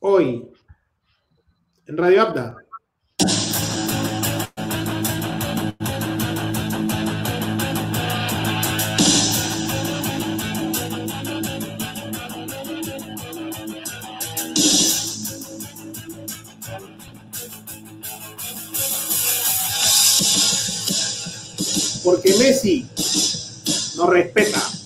Hoy, en Radio Abda. Porque Messi no respeta.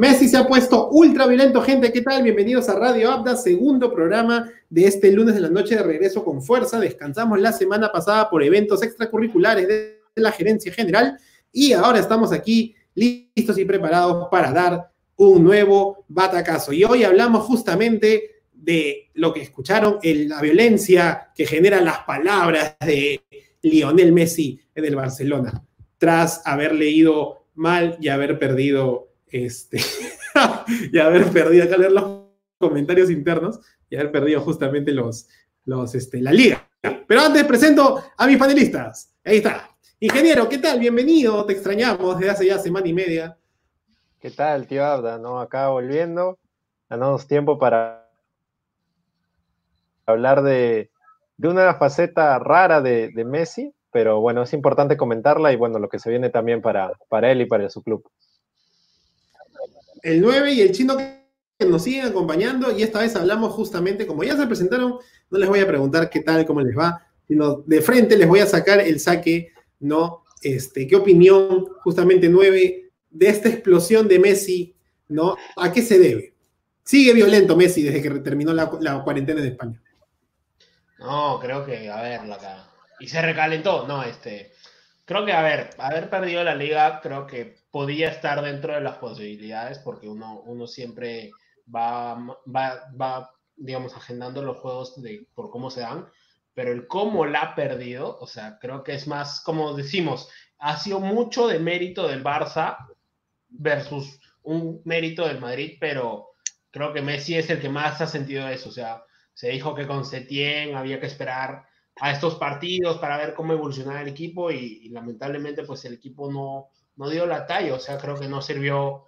Messi se ha puesto ultra violento, gente. ¿Qué tal? Bienvenidos a Radio Abda, segundo programa de este lunes de la noche de regreso con fuerza. Descansamos la semana pasada por eventos extracurriculares de la gerencia general y ahora estamos aquí listos y preparados para dar un nuevo batacazo. Y hoy hablamos justamente de lo que escucharon, la violencia que generan las palabras de Lionel Messi en el Barcelona, tras haber leído mal y haber perdido este, y haber perdido, acá leer los comentarios internos, y haber perdido justamente los, los, este, la liga. Pero antes presento a mis panelistas. Ahí está. Ingeniero, ¿qué tal? Bienvenido, te extrañamos desde hace ya semana y media. ¿Qué tal, tío Abda? ¿No? Acá volviendo, ganamos tiempo para hablar de, de una faceta rara de, de, Messi, pero bueno, es importante comentarla y bueno, lo que se viene también para, para él y para su club el 9 y el chino que nos siguen acompañando y esta vez hablamos justamente, como ya se presentaron, no les voy a preguntar qué tal, cómo les va, sino de frente les voy a sacar el saque, ¿no? Este, ¿Qué opinión justamente 9 de esta explosión de Messi, ¿no? ¿A qué se debe? Sigue violento Messi desde que terminó la, cuarentena de España. No, creo que, a ver, la, y se recalentó, no, este, creo que, a ver, haber perdido la liga, creo que podía estar dentro de las posibilidades porque uno, uno siempre va, va, va, digamos, agendando los juegos de, por cómo se dan, pero el cómo la ha perdido, o sea, creo que es más, como decimos, ha sido mucho de mérito del Barça versus un mérito del Madrid, pero creo que Messi es el que más ha sentido eso, o sea, se dijo que con Setién había que esperar a estos partidos para ver cómo evolucionaba el equipo y lamentablemente pues el equipo no, no dio la talla, o sea, creo que no sirvió,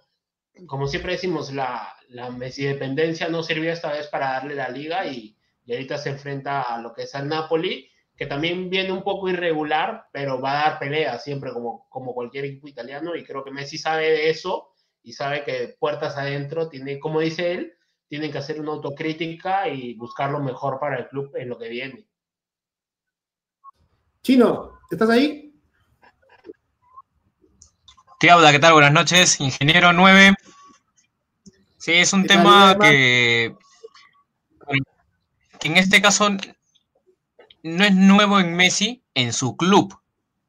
como siempre decimos, la, la dependencia no sirvió esta vez para darle la liga y, ahorita se enfrenta a lo que es el Napoli, que también viene un poco irregular, pero va a dar pelea siempre como, como cualquier equipo italiano y creo que Messi sabe de eso y sabe que puertas adentro tiene, como dice él, tienen que hacer una autocrítica y buscar lo mejor para el club en lo que viene. Chino, ¿estás ahí? ¿Qué tal? Buenas noches, ingeniero 9. Sí, es un tema que, en este caso no es nuevo en Messi, en su club,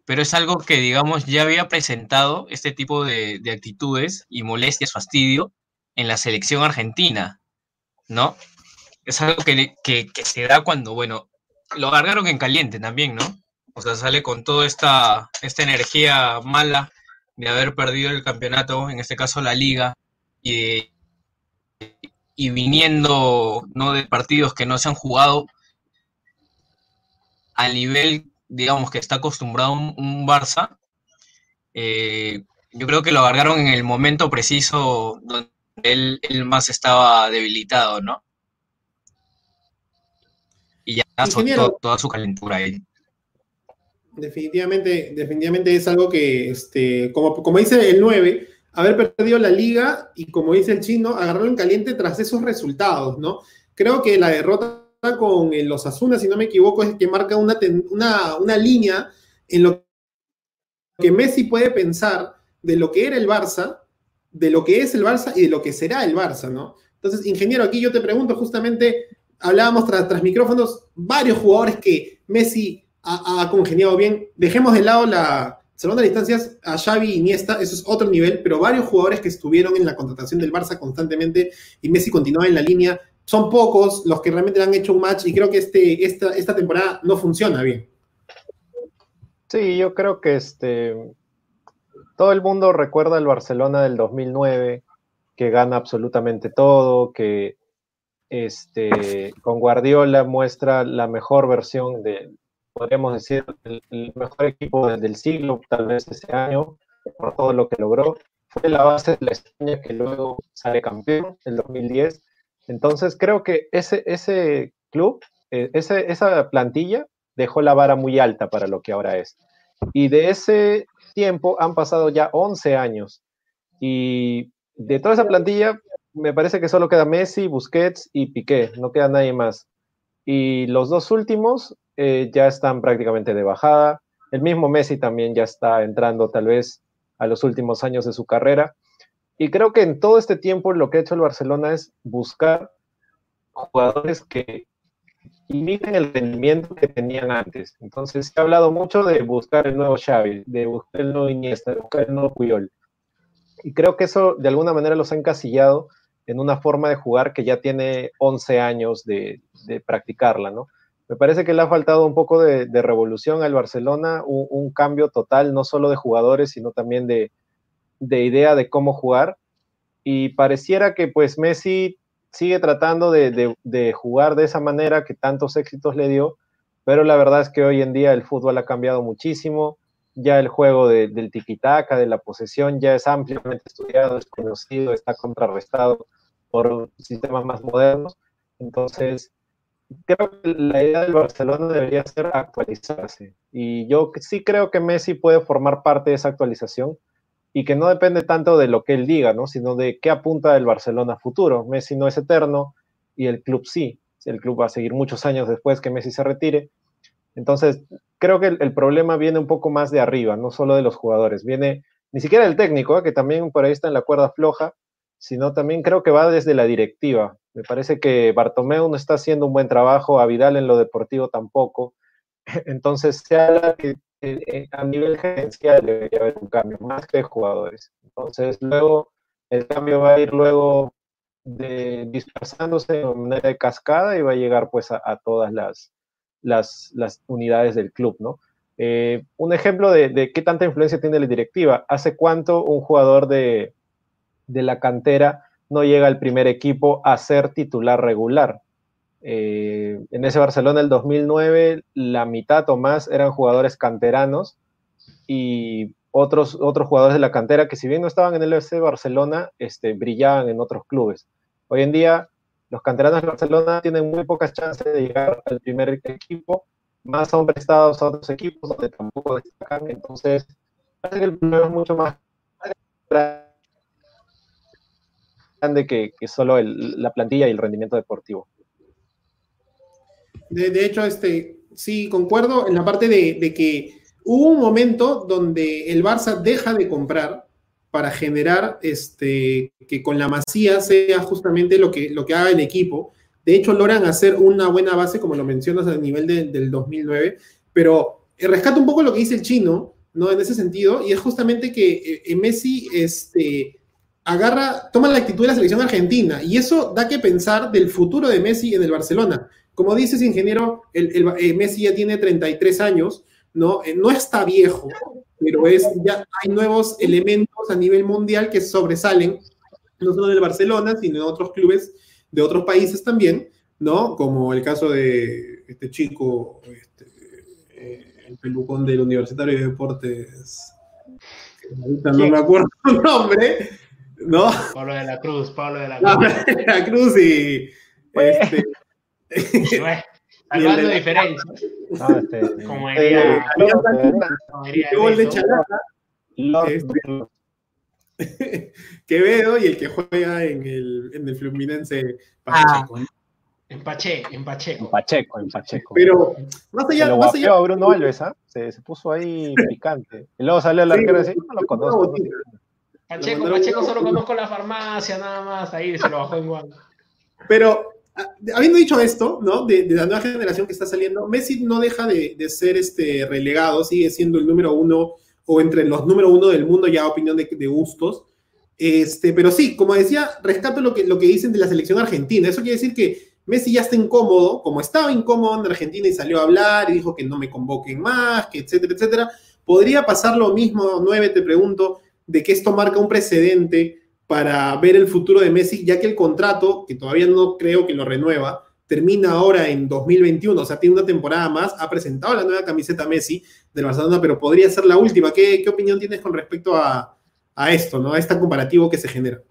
pero es algo que, digamos, ya había presentado este tipo de, actitudes y molestias, fastidio, en la selección argentina, ¿no? Es algo que, que, se da cuando, bueno, lo agarraron en caliente también, ¿no? O sea, sale con toda esta, esta energía mala de haber perdido el campeonato, en este caso la liga, y, y viniendo ¿no? de partidos que no se han jugado al nivel, digamos, que está acostumbrado un, Barça, eh, yo creo que lo agarraron en el momento preciso donde él, más estaba debilitado, ¿no? Y ya soltó toda su calentura ahí. Definitivamente, definitivamente es algo que, este, como, como dice el 9, haber perdido la liga y como dice el chino, agarrarlo en caliente tras esos resultados, ¿no? Creo que la derrota con los Asuna, si no me equivoco, es que marca una, una, una línea en lo que Messi puede pensar de lo que era el Barça, de lo que es el Barça y de lo que será el Barça, ¿no? Entonces, ingeniero, aquí yo te pregunto justamente, hablábamos tras, tras micrófonos, varios jugadores que Messi ha, congeniado bien. Dejemos de lado la segunda distancias a Xavi y Iniesta, eso es otro nivel, pero varios jugadores que estuvieron en la contratación del Barça constantemente y Messi continúa en la línea. Son pocos los que realmente han hecho un match y creo que este, esta, esta temporada no funciona bien. Sí, yo creo que este, todo el mundo recuerda el Barcelona del 2009, que gana absolutamente todo, que este, con Guardiola muestra la mejor versión de, podríamos decir, el, mejor equipo del siglo, tal vez ese año, por todo lo que logró. Fue la base de la España que luego sale campeón en 2010. Entonces creo que ese, ese club, eh, ese, esa plantilla dejó la vara muy alta para lo que ahora es. Y de ese tiempo han pasado ya 11 años. Y de toda esa plantilla, me parece que solo queda Messi, Busquets y Piqué, no queda nadie más. Y los dos últimos eh, ya están prácticamente de bajada. El mismo Messi también ya está entrando tal vez a los últimos años de su carrera. Y creo que en todo este tiempo lo que ha hecho el Barcelona es buscar jugadores que imiten el rendimiento que tenían antes. Entonces se ha hablado mucho de buscar el nuevo Xavi, de buscar el nuevo Iniesta, de buscar el nuevo Puyol. Y creo que eso de alguna manera los ha encasillado en una forma de jugar que ya tiene 11 años de, practicarla, ¿no? Me parece que le ha faltado un poco de, revolución al Barcelona, un, cambio total, no solo de jugadores, sino también de, idea de cómo jugar. Y pareciera que pues Messi sigue tratando de, jugar de esa manera que tantos éxitos le dio, pero la verdad es que hoy en día el fútbol ha cambiado muchísimo, ya el juego del tiquitaca, de la posesión, ya es ampliamente estudiado, es conocido, está contrarrestado por sistemas más modernos. Entonces, creo que la idea del Barcelona debería ser actualizarse. Y yo sí creo que Messi puede formar parte de esa actualización y que no depende tanto de lo que él diga, ¿no? sino de qué apunta el Barcelona futuro. Messi no es eterno y el club sí. El club va a seguir muchos años después que Messi se retire. Entonces, creo que el, problema viene un poco más de arriba, no solo de los jugadores. Viene ni siquiera del técnico, ¿eh? que también por ahí está en la cuerda floja, sino también creo que va desde la directiva. Me parece que Bartomeu no está haciendo un buen trabajo, a Vidal en lo deportivo tampoco. Entonces, se habla que eh, eh, a nivel gerencial debería haber un cambio, más que de jugadores. Entonces, luego, el cambio va a ir luego de, dispersándose de manera de cascada y va a llegar pues a, todas las, las, unidades del club, ¿no? Eh, un ejemplo de, qué tanta influencia tiene la directiva. ¿Hace cuánto un jugador de, de la cantera no llega al primer equipo a ser titular regular? Eh, en ese Barcelona del 2009, la mitad o más eran jugadores canteranos y otros, otros jugadores de la cantera que si bien no estaban en el FC Barcelona, este, brillaban en otros clubes. Hoy en día, los canteranos de Barcelona tienen muy pocas chances de llegar al primer equipo, más son prestados a otros equipos donde tampoco destacan, entonces parece que el problema es mucho más grande que, que solo la plantilla y el rendimiento deportivo. De, hecho, este, sí, concuerdo en la parte de, que hubo un momento donde el Barça deja de comprar para generar este, que con la masía sea justamente lo que, lo que haga el equipo. De hecho, logran hacer una buena base, como lo mencionas, a nivel del 2009, pero rescato un poco lo que dice el chino, ¿no? En ese sentido, y es justamente que eh, Messi este, agarra, toma la actitud de la selección argentina, y eso da que pensar del futuro de Messi en el Barcelona. Como dices, ingeniero, el, eh, Messi ya tiene 33 años, ¿no? Eh, no está viejo, pero es, ya hay nuevos elementos a nivel mundial que sobresalen, no solo del Barcelona, sino de otros clubes de otros países también, ¿no? Como el caso de este chico, este, eh, el pelucón del Universitario de Deportes, no me acuerdo su nombre, ¿no? Pablo de la Cruz, Pablo de la Cruz. Pablo de la Cruz y... Este, Salvando diferencias. Ah, este, como diría, el de. Este, Quevedo y el que juega en el, en el Fluminense Pacheco. Ah. En, Pacheco, en Pacheco. En Pacheco, en Pacheco. Pero más allá, se más allá. Bruno Alves, ¿ah? se, se, puso ahí picante. Y luego salió el arquero y decía, no lo conozco. Pacheco, Pacheco solo conozco la farmacia, nada más, ahí se lo bajó en Juan. Pero habiendo dicho esto, ¿no? De, la nueva generación que está saliendo, Messi no deja de, ser este relegado, sigue siendo el número uno o entre los número uno del mundo, ya opinión de, gustos. Este, pero sí, como decía, rescato lo que, lo que dicen de la selección argentina. Eso quiere decir que Messi ya está incómodo, como estaba incómodo en Argentina y salió a hablar y dijo que no me convoquen más, que etcétera, etcétera. ¿Podría pasar lo mismo, nueve, te pregunto, de que esto marca un precedente para ver el futuro de Messi, ya que el contrato, que todavía no creo que lo renueva, termina ahora en 2021, o sea, tiene una temporada más, ha presentado la nueva camiseta Messi del Barcelona, pero podría ser la última. ¿Qué, qué opinión tienes con respecto a, a esto, ¿no? a este comparativo que se genera?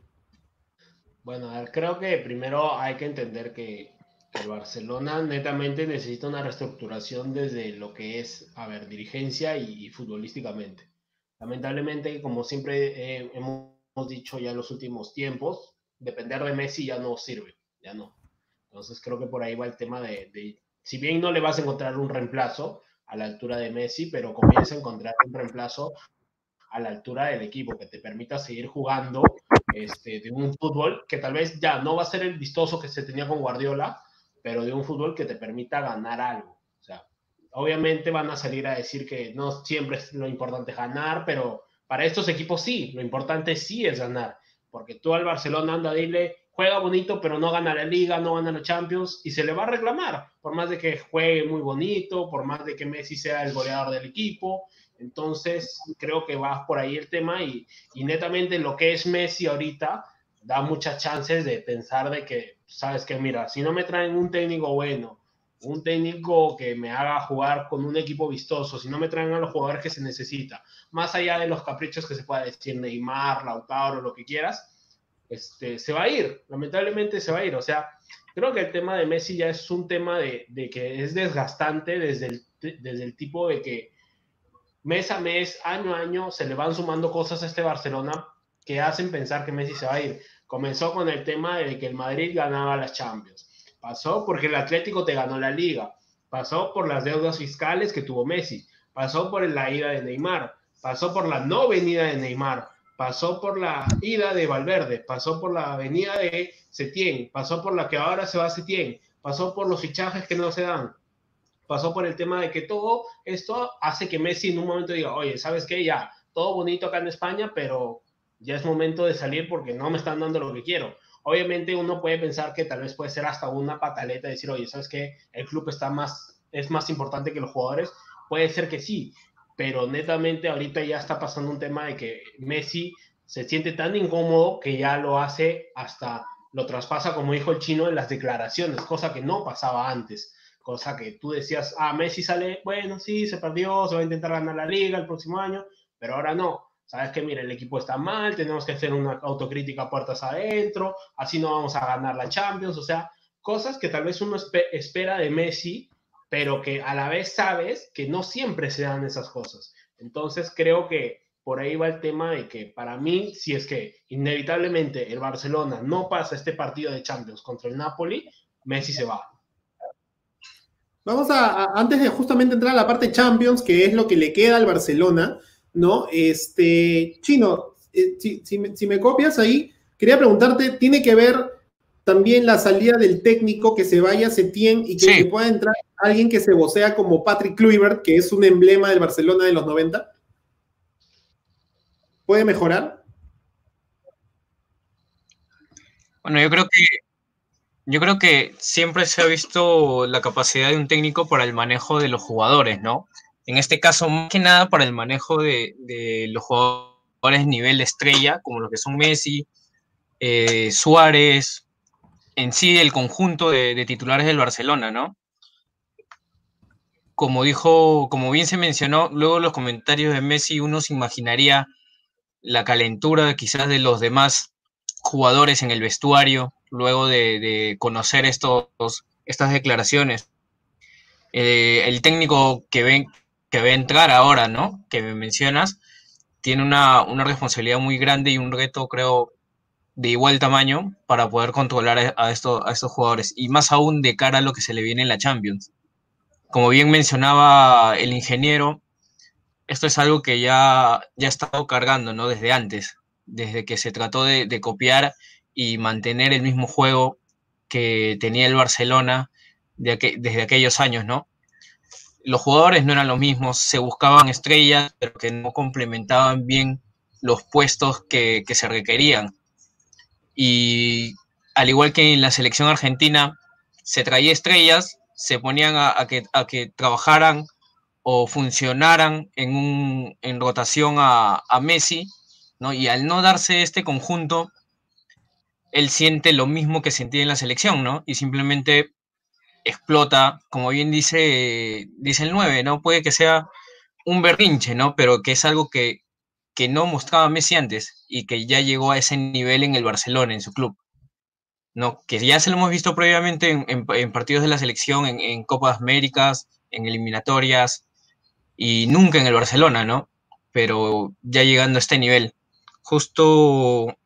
Bueno, a ver, creo que primero hay que entender que el Barcelona netamente necesita una reestructuración desde lo que es, a ver, dirigencia y, futbolísticamente. Lamentablemente, como siempre hemos dicho ya en los últimos tiempos, depender de Messi ya no sirve, ya no. Entonces creo que por ahí va el tema de, de, si bien no le vas a encontrar un reemplazo a la altura de Messi, pero comienza a encontrar un reemplazo a la altura del equipo que te permita seguir jugando este, de un fútbol que tal vez ya no va a ser el vistoso que se tenía con Guardiola, pero de un fútbol que te permita ganar algo. Obviamente van a salir a decir que no siempre es lo importante ganar, pero para estos equipos sí, lo importante sí es ganar, porque tú al Barcelona anda, dile, juega bonito, pero no gana la liga, no gana la Champions, y se le va a reclamar, por más de que juegue muy bonito, por más de que Messi sea el goleador del equipo. Entonces, creo que va por ahí el tema y, y netamente lo que es Messi ahorita da muchas chances de pensar de que sabes que, mira, si no me traen un técnico bueno, un técnico que me haga jugar con un equipo vistoso, si no me traen a los jugadores que se necesita, más allá de los caprichos que se pueda decir Neymar, Lautaro, lo que quieras, este, se va a ir, lamentablemente se va a ir. O sea, creo que el tema de Messi ya es un tema de, de que es desgastante desde el, desde el tipo de que mes a mes, año a año, se le van sumando cosas a este Barcelona que hacen pensar que Messi se va a ir. Comenzó con el tema de que el Madrid ganaba las Champions. Pasó porque el Atlético te ganó la liga. Pasó por las deudas fiscales que tuvo Messi. Pasó por la ida de Neymar. Pasó por la no venida de Neymar. Pasó por la ida de Valverde. Pasó por la venida de Setién. Pasó por la que ahora se va a Setién. Pasó por los fichajes que no se dan. Pasó por el tema de que todo esto hace que Messi en un momento diga, oye, ¿sabes qué? Ya, todo bonito acá en España, pero ya es momento de salir porque no me están dando lo que quiero. Obviamente uno puede pensar que tal vez puede ser hasta una pataleta, decir, oye, ¿sabes qué? El club está más, es más importante que los jugadores. Puede ser que sí, pero netamente ahorita ya está pasando un tema de que Messi se siente tan incómodo que ya lo hace hasta lo traspasa, como dijo el chino, en las declaraciones, cosa que no pasaba antes. Cosa que tú decías, ah, Messi sale, bueno, sí, se perdió, se va a intentar ganar la liga el próximo año, pero ahora no sabes que, mira, el equipo está mal, tenemos que hacer una autocrítica puertas adentro, así no vamos a ganar la Champions, o sea, cosas que tal vez uno espera de Messi, pero que a la vez sabes que no siempre se dan esas cosas. Entonces creo que por ahí va el tema de que para mí, si es que inevitablemente el Barcelona no pasa este partido de Champions contra el Napoli, Messi se va. Vamos a, antes de justamente entrar a la parte Champions, que es lo que le queda al Barcelona, ¿no? Este, Chino, eh, si, me copias ahí, quería preguntarte, ¿tiene que ver también la salida del técnico que se vaya a Setién y que, pueda entrar alguien que se vocea como Patrick Kluivert, que es un emblema del Barcelona de los 90? ¿Puede mejorar? Bueno, yo creo que yo creo que siempre se ha visto la capacidad de un técnico para el manejo de los jugadores, ¿no? En este caso, más que nada para el manejo de, los jugadores nivel estrella, como los que son Messi, eh, Suárez, en sí el conjunto de, titulares del Barcelona, ¿no? Como dijo, como bien se mencionó, luego los comentarios de Messi, uno se imaginaría la calentura quizás de los demás jugadores en el vestuario, luego de, conocer estos, estas declaraciones. Eh, el técnico que, ven, que va a entrar ahora, ¿no? Que me mencionas, tiene una, responsabilidad muy grande y un reto, creo, de igual tamaño para poder controlar a, estos, a estos jugadores. Y más aún de cara a lo que se le viene en la Champions. Como bien mencionaba el ingeniero, esto es algo que ya, ya ha estado cargando, ¿no? Desde antes, desde que se trató de, copiar y mantener el mismo juego que tenía el Barcelona desde aquellos años, ¿no? Los jugadores no eran los mismos, se buscaban estrellas, pero que no complementaban bien los puestos que, se requerían. Y al igual que en la selección argentina, se traía estrellas, se ponían a, que, a que, trabajaran o funcionaran en, un, en rotación a, Messi, ¿no? y al no darse este conjunto, él siente lo mismo que sentía en la selección, ¿no? Y simplemente explota, como bien dice, dice el 9, ¿no? Puede que sea un berrinche, ¿no? Pero que es algo que, que no mostraba Messi antes y que ya llegó a ese nivel en el Barcelona, en su club. ¿no? Que ya se lo hemos visto previamente en, partidos de la selección, en, Copas Américas, en eliminatorias, y nunca en el Barcelona, ¿no? Pero ya llegando a este nivel. Justo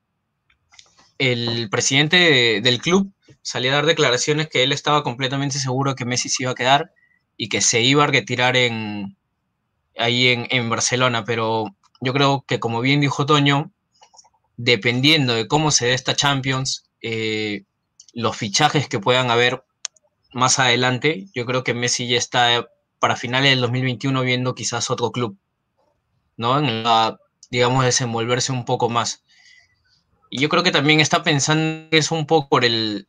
el presidente del club salía a dar declaraciones que él estaba completamente seguro que Messi se iba a quedar y que se iba a retirar en, ahí en, Barcelona, pero yo creo que como bien dijo Toño, dependiendo de cómo se dé esta Champions, eh, los fichajes que puedan haber más adelante, yo creo que Messi ya está para finales del 2021 viendo quizás otro club, ¿no? En la, digamos, desenvolverse un poco más. Y yo creo que también está pensando eso un poco por el...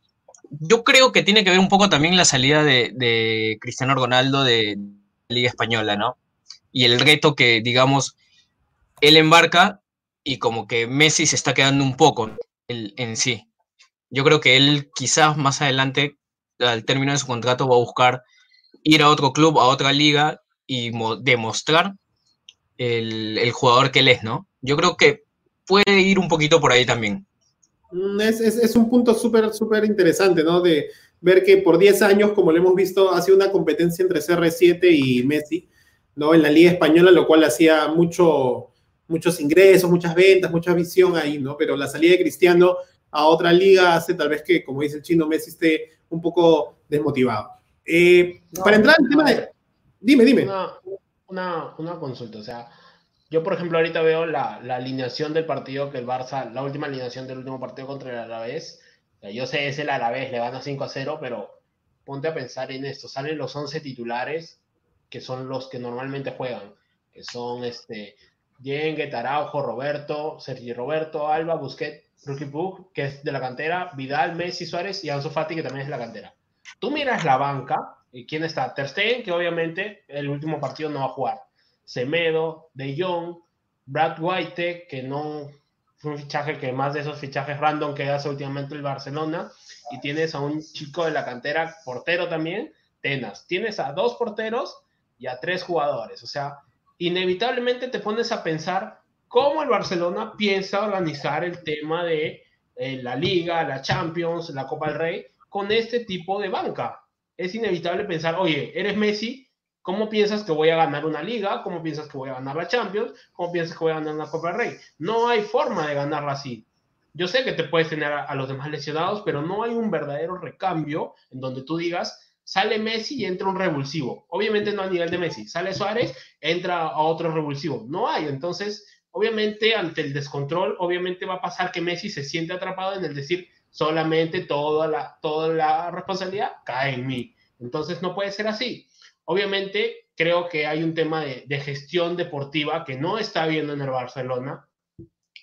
Yo creo que tiene que ver un poco también la salida de, Cristiano Ronaldo de la Liga Española, ¿no? Y el reto que, digamos, él embarca y como que Messi se está quedando un poco en sí. Yo creo que él quizás más adelante, al término de su contrato, va a buscar ir a otro club, a otra liga y demostrar el, jugador que él es, ¿no? Yo creo que puede ir un poquito por ahí también. Mm, es, un punto súper, súper interesante, ¿no? De ver que por 10 años, como lo hemos visto, ha sido una competencia entre CR7 y Messi, ¿no? En la Liga Española, lo cual hacía mucho, muchos ingresos, muchas ventas, mucha visión ahí, ¿no? Pero la salida de Cristiano a otra liga hace tal vez que, como dice el chino, Messi esté un poco desmotivado. Eh, para entrar en el tema de... Dime, dime. Una, consulta, o sea, yo por ejemplo ahorita veo la, alineación del partido que el Barça, la última alineación del último partido contra el Alavés, yo sé, es el Alavés, le van a 5 a 0, pero ponte a pensar en esto, salen los 11 titulares, que son los que normalmente juegan, que son este, Yengue, Taraujo, Roberto, Sergio Roberto, Alba, Busquets, Rookie Book, que es de la cantera, Vidal, Messi, Suárez y Ansu Fati, que también es de la cantera. Tú miras la banca y quién está. Ter Stegen, que obviamente el último partido no va a jugar. Semedo, De Jong, Brad White, que no fue un fichaje que más de esos fichajes random que hace últimamente el Barcelona. Y tienes a un chico de la cantera, portero también, Tenas. Tienes a dos porteros y a tres jugadores. O sea, inevitablemente te pones a pensar cómo el Barcelona piensa organizar el tema de eh, la Liga, la Champions, la Copa del Rey con este tipo de banca. Es inevitable pensar, oye, eres Messi, ¿cómo piensas que voy a ganar una Liga? ¿Cómo piensas que voy a ganar la Champions? ¿Cómo piensas que voy a ganar una Copa Rey? No hay forma de ganarla así. Yo sé que te puedes tener a, a los demás lesionados, pero no hay un verdadero recambio en donde tú digas, sale Messi y entra un revulsivo. Obviamente no a nivel de Messi. Sale Suárez, entra a otro revulsivo. No hay. Entonces, obviamente ante el descontrol, obviamente va a pasar que Messi se siente atrapado en el decir solamente toda la, toda la responsabilidad cae en mí. Entonces no puede ser así. Obviamente creo que hay un tema de, de gestión deportiva que no está viendo en el Barcelona,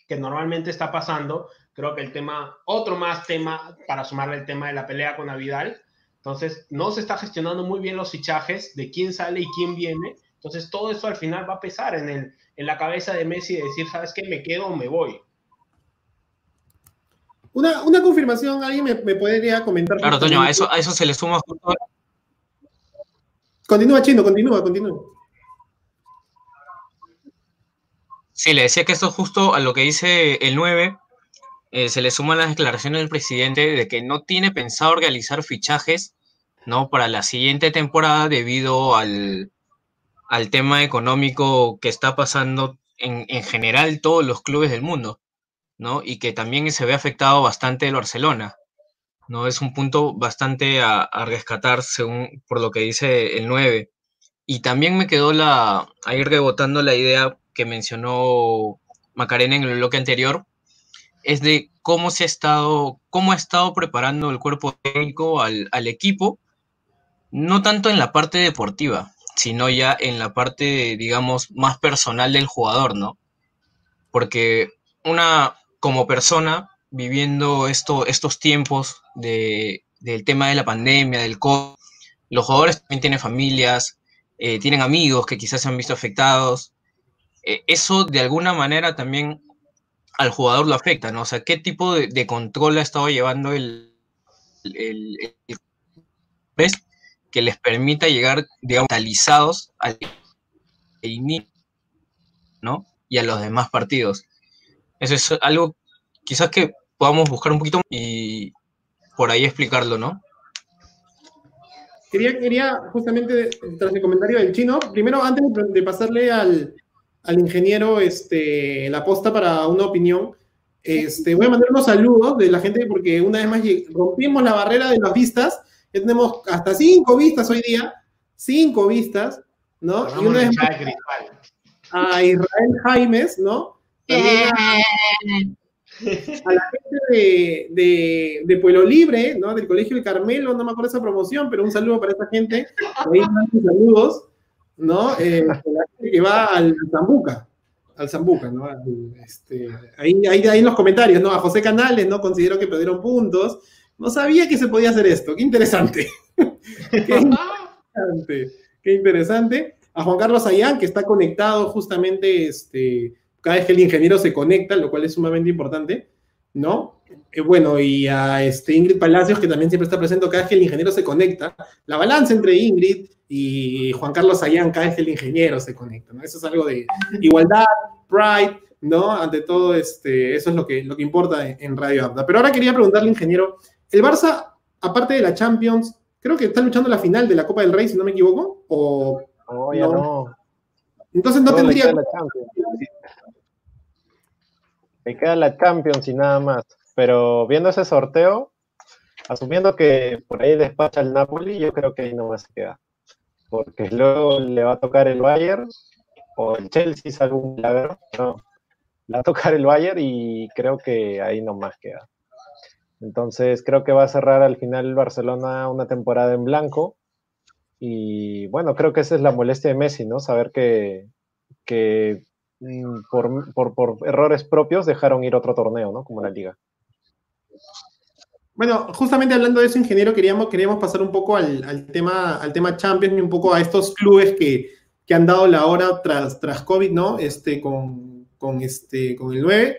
que normalmente está pasando. Creo que el tema, otro más tema para sumarle el tema de la pelea con Avidal. Entonces, no se está gestionando muy bien los fichajes de quién sale y quién viene. Entonces, todo eso al final va a pesar en, el, en la cabeza de Messi de decir, ¿sabes qué? Me quedo o me voy. Una, una confirmación, ¿alguien me, me, podría comentar? Claro, Toño, a eso, a eso se le suma Continúa, Chino, continúa, continúa. Sí, le decía que esto justo a lo que dice el 9, eh, se le suman las declaraciones del presidente de que no tiene pensado realizar fichajes ¿no? para la siguiente temporada debido al, al tema económico que está pasando en, en, general todos los clubes del mundo, ¿no? Y que también se ve afectado bastante el Barcelona, ¿no? Es un punto bastante a, rescatar según por lo que dice el 9. Y también me quedó la, ahí rebotando la idea que mencionó Macarena en el bloque anterior, es de cómo se ha estado, cómo ha estado preparando el cuerpo técnico al, al equipo, no tanto en la parte deportiva, sino ya en la parte, digamos, más personal del jugador, ¿no? Porque una, como persona, viviendo esto, estos tiempos de, del tema de la pandemia, del COVID, los jugadores también tienen familias, eh, tienen amigos que quizás se han visto afectados. Eh, eso de alguna manera también al jugador lo afecta, ¿no? O sea, ¿qué tipo de, control ha estado llevando el, el, ¿ves? que les permita llegar, digamos, talizados al inicio, ¿no? Y a los demás partidos. Eso es algo quizás que podamos buscar un poquito y por ahí explicarlo, ¿no? Quería, quería justamente, tras el comentario del chino, primero, antes de pasarle al, al ingeniero este, la posta para una opinión, este, voy a mandar unos saludos de la gente porque una vez más rompimos la barrera de las vistas, ya tenemos hasta cinco vistas hoy día, cinco vistas, ¿no? y una vez más, a Israel Jaimes, ¿no? A la gente de, de, Pueblo Libre, ¿no? Del Colegio del Carmelo, no me acuerdo esa promoción, pero un saludo para esa gente. Ahí saludos, ¿no? Eh, la gente que va al Zambuca, al Zambuca, ¿no? Este, ahí, ahí, ahí, en los comentarios, ¿no? A José Canales, ¿no? Considero que perdieron puntos. No sabía que se podía hacer esto. Qué interesante. Qué interesante. Qué interesante. A Juan Carlos Ayán, que está conectado justamente, este, cada vez que el ingeniero se conecta, lo cual es sumamente importante, ¿no? Eh, bueno, y a este Ingrid Palacios, que también siempre está presente cada vez que el ingeniero se conecta. La balanza entre Ingrid y Juan Carlos Ayán cada vez que el ingeniero se conecta, ¿no? Eso es algo de igualdad, pride, ¿no? Ante todo, este, eso es lo que, lo que importa en, Radio Abda. Pero ahora quería preguntarle, ingeniero, el Barça, aparte de la Champions, creo que está luchando la final de la Copa del Rey, si no me equivoco, o... Oh, ya no. Entonces no tendría... Me queda la Champions y nada más. Pero viendo ese sorteo, asumiendo que por ahí despacha el Napoli, yo creo que ahí no se queda. Porque luego le va a tocar el Bayern o el Chelsea, es algún milagro. No, le va a tocar el Bayern y creo que ahí no más queda. Entonces creo que va a cerrar al final Barcelona una temporada en blanco. Y bueno, creo que esa es la molestia de Messi, ¿no? Saber que, que Mm, por, por, por, errores propios dejaron ir otro torneo, ¿no? Como la liga. Bueno, justamente hablando de eso, ingeniero, queríamos, queríamos pasar un poco al, al tema, al tema Champions y un poco a estos clubes que, que han dado la hora tras, tras COVID, ¿no? Este, con, con, este, con el 9,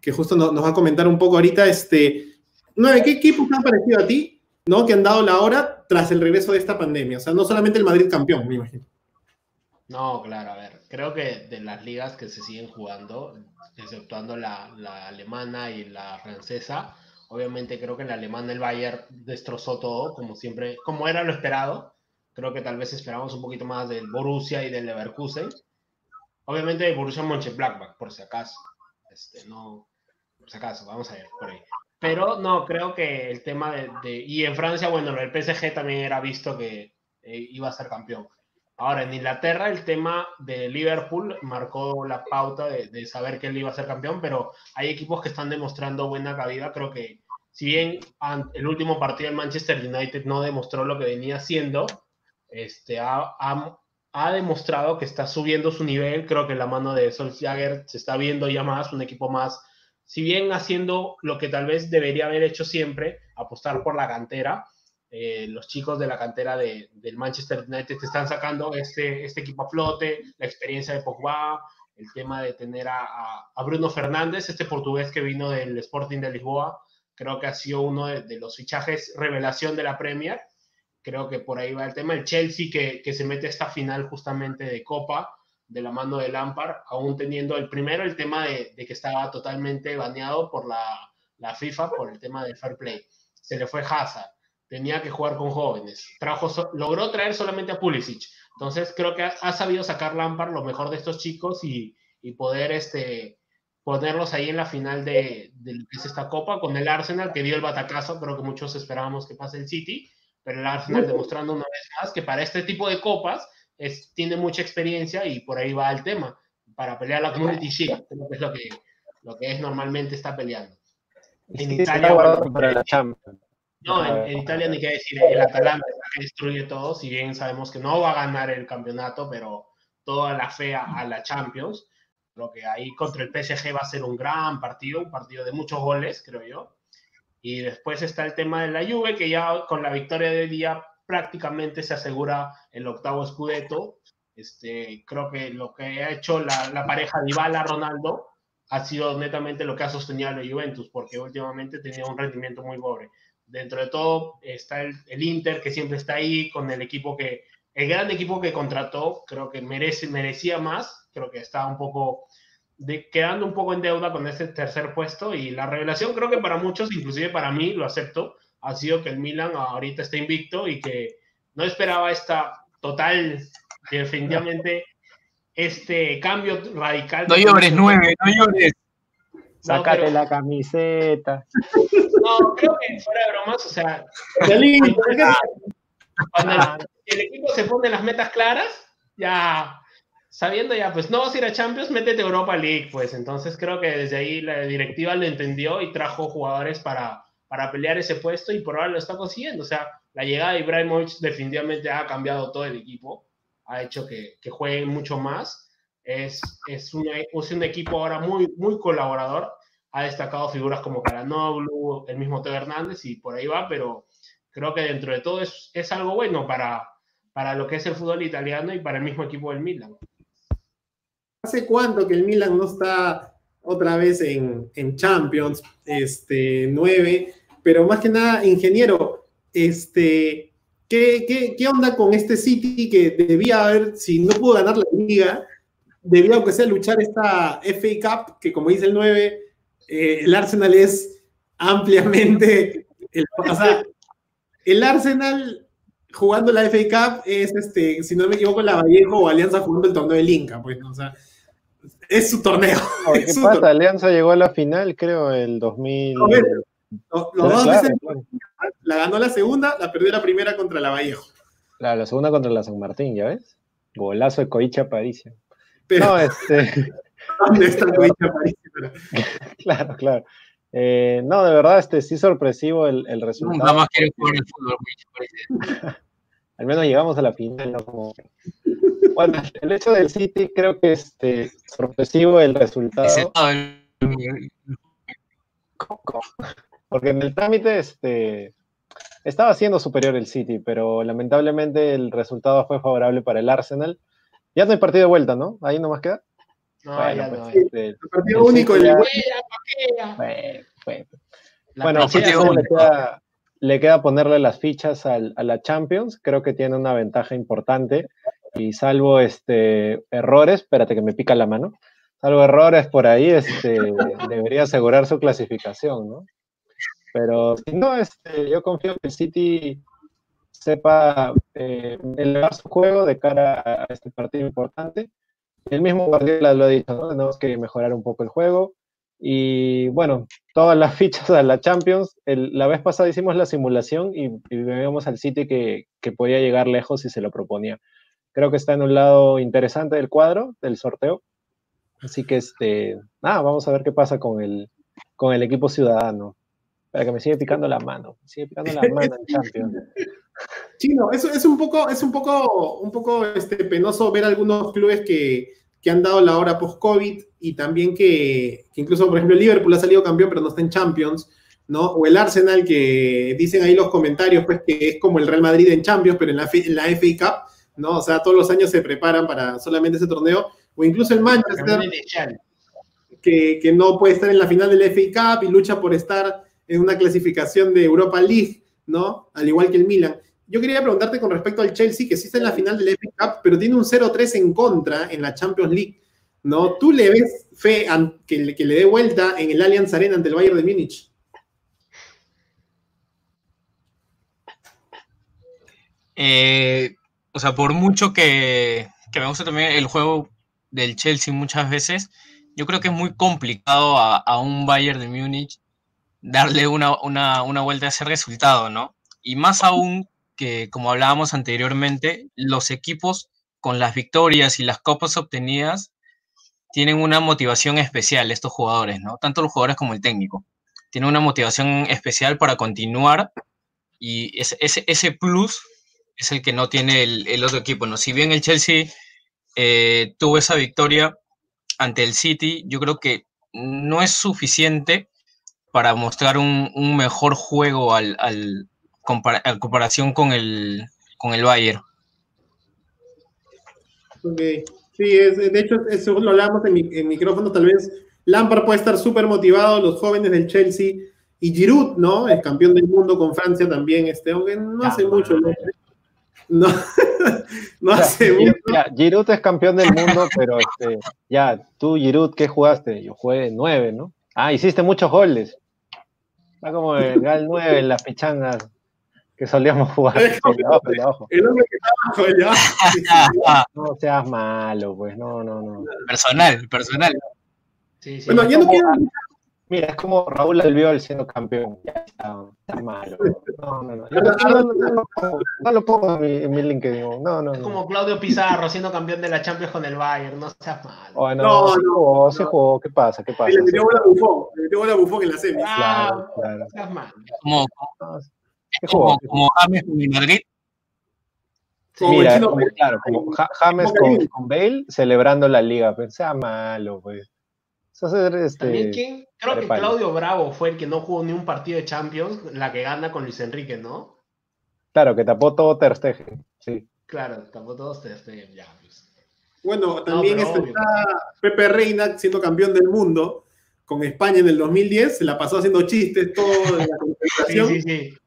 que justo nos, va a comentar un poco ahorita. Este, 9, ¿qué equipos han parecido a ti, ¿no? Que han dado la hora tras el regreso de esta pandemia. O sea, no solamente el Madrid campeón, me imagino. No, claro, a ver, creo que de las ligas que se siguen jugando, exceptuando la, alemana y la francesa, obviamente creo que en la alemana el Bayern destrozó todo, como siempre, como era lo esperado. Creo que tal vez esperamos un poquito más del Borussia y del Leverkusen. Obviamente el Borussia Mönchengladbach, por si acaso. Este, no, por si acaso, vamos a ver por ahí. Pero no, creo que el tema de, de y en Francia, bueno, el PSG también era visto que eh, iba a ser campeón. Ahora, en Inglaterra el tema de Liverpool marcó la pauta de, saber que él iba a ser campeón, pero hay equipos que están demostrando buena cabida. Creo que si bien el último partido del Manchester United no demostró lo que venía haciendo, este, ha, ha, demostrado que está subiendo su nivel. Creo que la mano de Solskjaer se está viendo ya más, un equipo más, si bien haciendo lo que tal vez debería haber hecho siempre, apostar por la cantera eh, los chicos de la cantera de, del Manchester United te están sacando este, este equipo a flote, la experiencia de Pogba, el tema de tener a, a, Bruno Fernández, este portugués que vino del Sporting de Lisboa, creo que ha sido uno de, los fichajes revelación de la Premier. Creo que por ahí va el tema. El Chelsea que, que se mete a esta final justamente de Copa de la mano de Lampard, aún teniendo el primero el tema de, de que estaba totalmente baneado por la, la, FIFA por el tema del fair play. Se le fue Hazard tenía que jugar con jóvenes. Trajo, logró traer solamente a Pulisic. Entonces creo que ha, sabido sacar Lampard lo mejor de estos chicos y, poder este, ponerlos ahí en la final de, de, esta copa con el Arsenal que dio el batacazo. Creo que muchos esperábamos que pase el City, pero el Arsenal demostrando una vez más que para este tipo de copas es, tiene mucha experiencia y por ahí va el tema. Para pelear la Community Shield, creo que es lo que, lo que es normalmente está peleando. En Italia, para la Champions. No, en, Italia ni qué decir, el Atalanta destruye todo, si bien sabemos que no va a ganar el campeonato, pero toda la fe a, la Champions. Lo que ahí contra el PSG va a ser un gran partido, un partido de muchos goles, creo yo. Y después está el tema de la Juve, que ya con la victoria de día prácticamente se asegura el octavo Scudetto. Este, creo que lo que ha hecho la, la pareja Dybala-Ronaldo ha sido netamente lo que ha sostenido a la Juventus, porque últimamente tenía un rendimiento muy pobre. Dentro de todo está el, el Inter, que siempre está ahí con el equipo que, el gran equipo que contrató, creo que merece, merecía más, creo que está un poco quedando un poco en deuda con ese tercer puesto y la revelación creo que para muchos, inclusive para mí, lo acepto, ha sido que el Milan ahorita está invicto y que no esperaba esta total, definitivamente, este cambio radical. No llores, nueve, no llores. Sácate la camiseta. No, creo que fuera de bromas, o sea, cuando el equipo se pone las metas claras, ya sabiendo ya, pues no vas a ir a Champions, métete a Europa League, pues entonces creo que desde ahí la directiva lo entendió y trajo jugadores para, para pelear ese puesto y por ahora lo está consiguiendo. O sea, la llegada de Ibrahimovic definitivamente ha cambiado todo el equipo, ha hecho que, jueguen mucho más. Es, es, es un equipo ahora muy, muy colaborador. Ha destacado figuras como Caranoglu, el mismo Teo Hernández y por ahí va, pero creo que dentro de todo es, es algo bueno para, para lo que es el fútbol italiano y para el mismo equipo del Milan. ¿Hace cuánto que el Milan no está otra vez en, Champions este, 9? Pero más que nada, ingeniero, este, ¿qué, qué, onda con este City que debía haber, si no pudo ganar la liga, debía aunque sea luchar esta FA Cup, que como dice el 9, eh, el Arsenal es ampliamente, el, el Arsenal jugando la FA Cup es, este, si no me equivoco, la Vallejo o Alianza jugando el torneo del Inca, pues, o sea, es su torneo. ¿Qué pasa? Alianza llegó a la final, creo, el 2000. los, dos la ganó la segunda, la perdió la primera contra la Vallejo. Claro, la segunda contra la San Martín, ¿ya ves? Golazo de Coicha Aparicio. Pero, no, este. ¿Dónde está Coicha Aparicio? claro, claro. Eh, no, de verdad, este sí sorpresivo el, el resultado. Nada más quiere jugar el fútbol, Al menos llegamos a la final, ¿no? Como... Bueno, el hecho del City creo que este sorpresivo el resultado. Porque en el trámite este estaba siendo superior el City, pero lamentablemente el resultado fue favorable para el Arsenal. Ya no hay partido de vuelta, ¿no? Ahí nomás queda. No, ya pues, no este, el partido único. Ya... Bueno, bueno, City le queda, le queda ponerle las fichas al, a la Champions. Creo que tiene una ventaja importante y salvo este, errores, espérate que me pica la mano, salvo errores por ahí, este, debería asegurar su clasificación, ¿no? Pero si no, este, yo confío que el City sepa eh, elevar su juego de cara a este partido importante. El mismo Guardiola lo ha dicho, ¿no? Tenemos que mejorar un poco el juego. Y bueno, todas las fichas a la Champions. la vez pasada hicimos la simulación y, y veíamos al City que, que podía llegar lejos si se lo proponía creo que está en un lado interesante del cuadro, del sorteo. Así que, este, nada, vamos a ver qué pasa con el, con el equipo ciudadano. Para que me siga picando la mano, me sigue picando la mano en Champions. Sí, no, eso es un poco, es un poco, un poco este, penoso ver algunos clubes que, que han dado la hora post-COVID y también que, que, incluso, por ejemplo, Liverpool ha salido campeón, pero no está en Champions, ¿no? O el Arsenal, que dicen ahí los comentarios, pues, que es como el Real Madrid en Champions, pero en la, en la FA Cup ¿no? O sea, todos los años se preparan para solamente ese torneo, o incluso el Manchester, que, que no puede estar en la final del FA Cup y lucha por estar en una clasificación de Europa League, ¿no? Al igual que el Milan. Yo quería preguntarte con respecto al Chelsea, que sí está en la final del FA Cup, pero tiene un 0-3 en contra en la Champions League, ¿no? ¿Tú le ves fe que, que le dé vuelta en el Allianz Arena ante el Bayern de Múnich? Eh, o sea, por mucho que, que, me gusta también el juego del Chelsea muchas veces, yo creo que es muy complicado a, a un Bayern de Múnich darle una, una, una, vuelta a ese resultado, ¿no? Y más aún que, como hablábamos anteriormente, los equipos con las victorias y las copas obtenidas tienen una motivación especial, estos jugadores, ¿no? Tanto los jugadores como el técnico. Tienen una motivación especial para continuar y ese, ese, ese plus es el que no tiene el, otro equipo. ¿no? Si bien el Chelsea eh, tuvo esa victoria ante el City, yo creo que no es suficiente para mostrar un, mejor juego al, al comparación con el, con el Bayern. Ok, sí, de hecho, eso lo hablábamos en, mi, micrófono, tal vez Lampard puede estar súper motivado, los jóvenes del Chelsea y Giroud, ¿no? El campeón del mundo con Francia también, este, aunque no hace mucho. No, no hace mucho. Giroud es campeón del mundo, pero este, ya, tú, Giroud, ¿qué jugaste? Yo jugué nueve, ¿no? Ah, hiciste muchos goles. Está como el Gal 9 en las pichangas que solíamos jugar. El hombre que estaba abajo, No seas malo, pues, no, no, no. Personal, personal. Sí, sí. Bueno, yo no quiero Mira, es como Raúl Albiol siendo campeón. Ya está, está malo. No, no, no. no, lo pongo en mi, LinkedIn. No, no, es como Claudio Pizarro siendo campeón de la Champions con el Bayern. No seas malo. no, no, se jugó, ¿Qué pasa? ¿Qué pasa? Le metió bola bufón. Le metió bola bufón en la semi. Claro, claro. No seas malo. Como, como, como James con Madrid. Mira, como, claro, como James con, con Bale celebrando la liga. Pensaba malo, pues. Este, También quién, creo que Claudio Bravo fue el que no jugó ni un partido de Champions, la que gana con Luis Enrique, ¿no? Claro, que tapó todo Ter Stegen, sí. Claro, tapó todo Ter Stegen, ya. Pues. Bueno, también está Pepe Reina siendo campeón del mundo con España en el 2010, se la pasó haciendo chistes todo de la concentración. sí, sí, sí.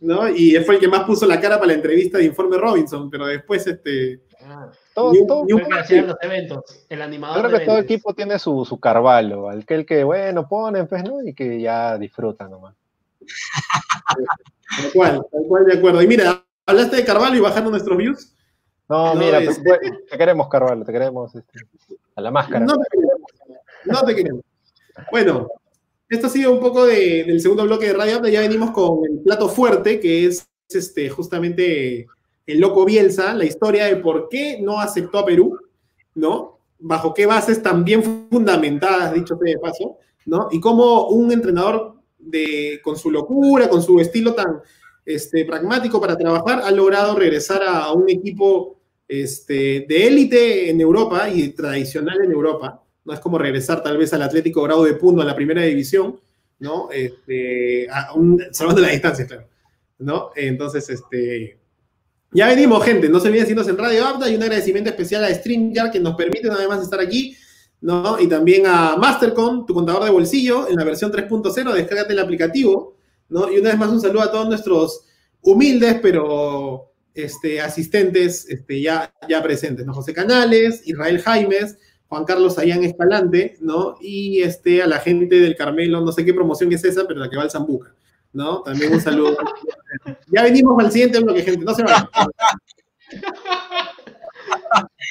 ¿no? Y fue el que más puso la cara para la entrevista de Informe Robinson, pero después este... Todo, todo los eventos, el animador. Yo creo que todo equipo tiene su, su Carvalho, aquel que, bueno, pone, pues, ¿no? Y que ya disfruta nomás. tal cual, tal cual, de acuerdo. Y mira, hablaste de Carvalho y bajando nuestros views. No, mira, pues, te queremos, Carvalho, te queremos este, a la máscara. No te queremos. No te queremos. Bueno, esto ha sido un poco de, del segundo bloque de Radio Ya venimos con el plato fuerte, que es este, justamente el loco Bielsa, la historia de por qué no aceptó a Perú, ¿no? Bajo qué bases también fundamentadas, dicho sea de paso, ¿no? Y cómo un entrenador de, con su locura, con su estilo tan este, pragmático para trabajar, ha logrado regresar a, un equipo este, de élite en Europa y tradicional en Europa. No es como regresar tal vez al Atlético Grado de Puno a la primera división, ¿no? Este, a un, salvando la distancia, claro. ¿no? Entonces, este, ya venimos, gente. No se olviden seguirnos en Radio Abda y un agradecimiento especial a StreamYard que nos permite además estar aquí, ¿no? Y también a Mastercom, tu contador de bolsillo, en la versión 3.0. Descárgate el aplicativo, ¿no? Y una vez más un saludo a todos nuestros humildes, pero este, asistentes este, ya, ya presentes, ¿no? José Canales, Israel Jaimes, Juan Carlos Ayán Escalante, ¿no? Y este, a la gente del Carmelo, no sé qué promoción es esa, pero la que va al Zambuca. ¿no? También un saludo. ya venimos al siguiente bloque, gente, no se vayan.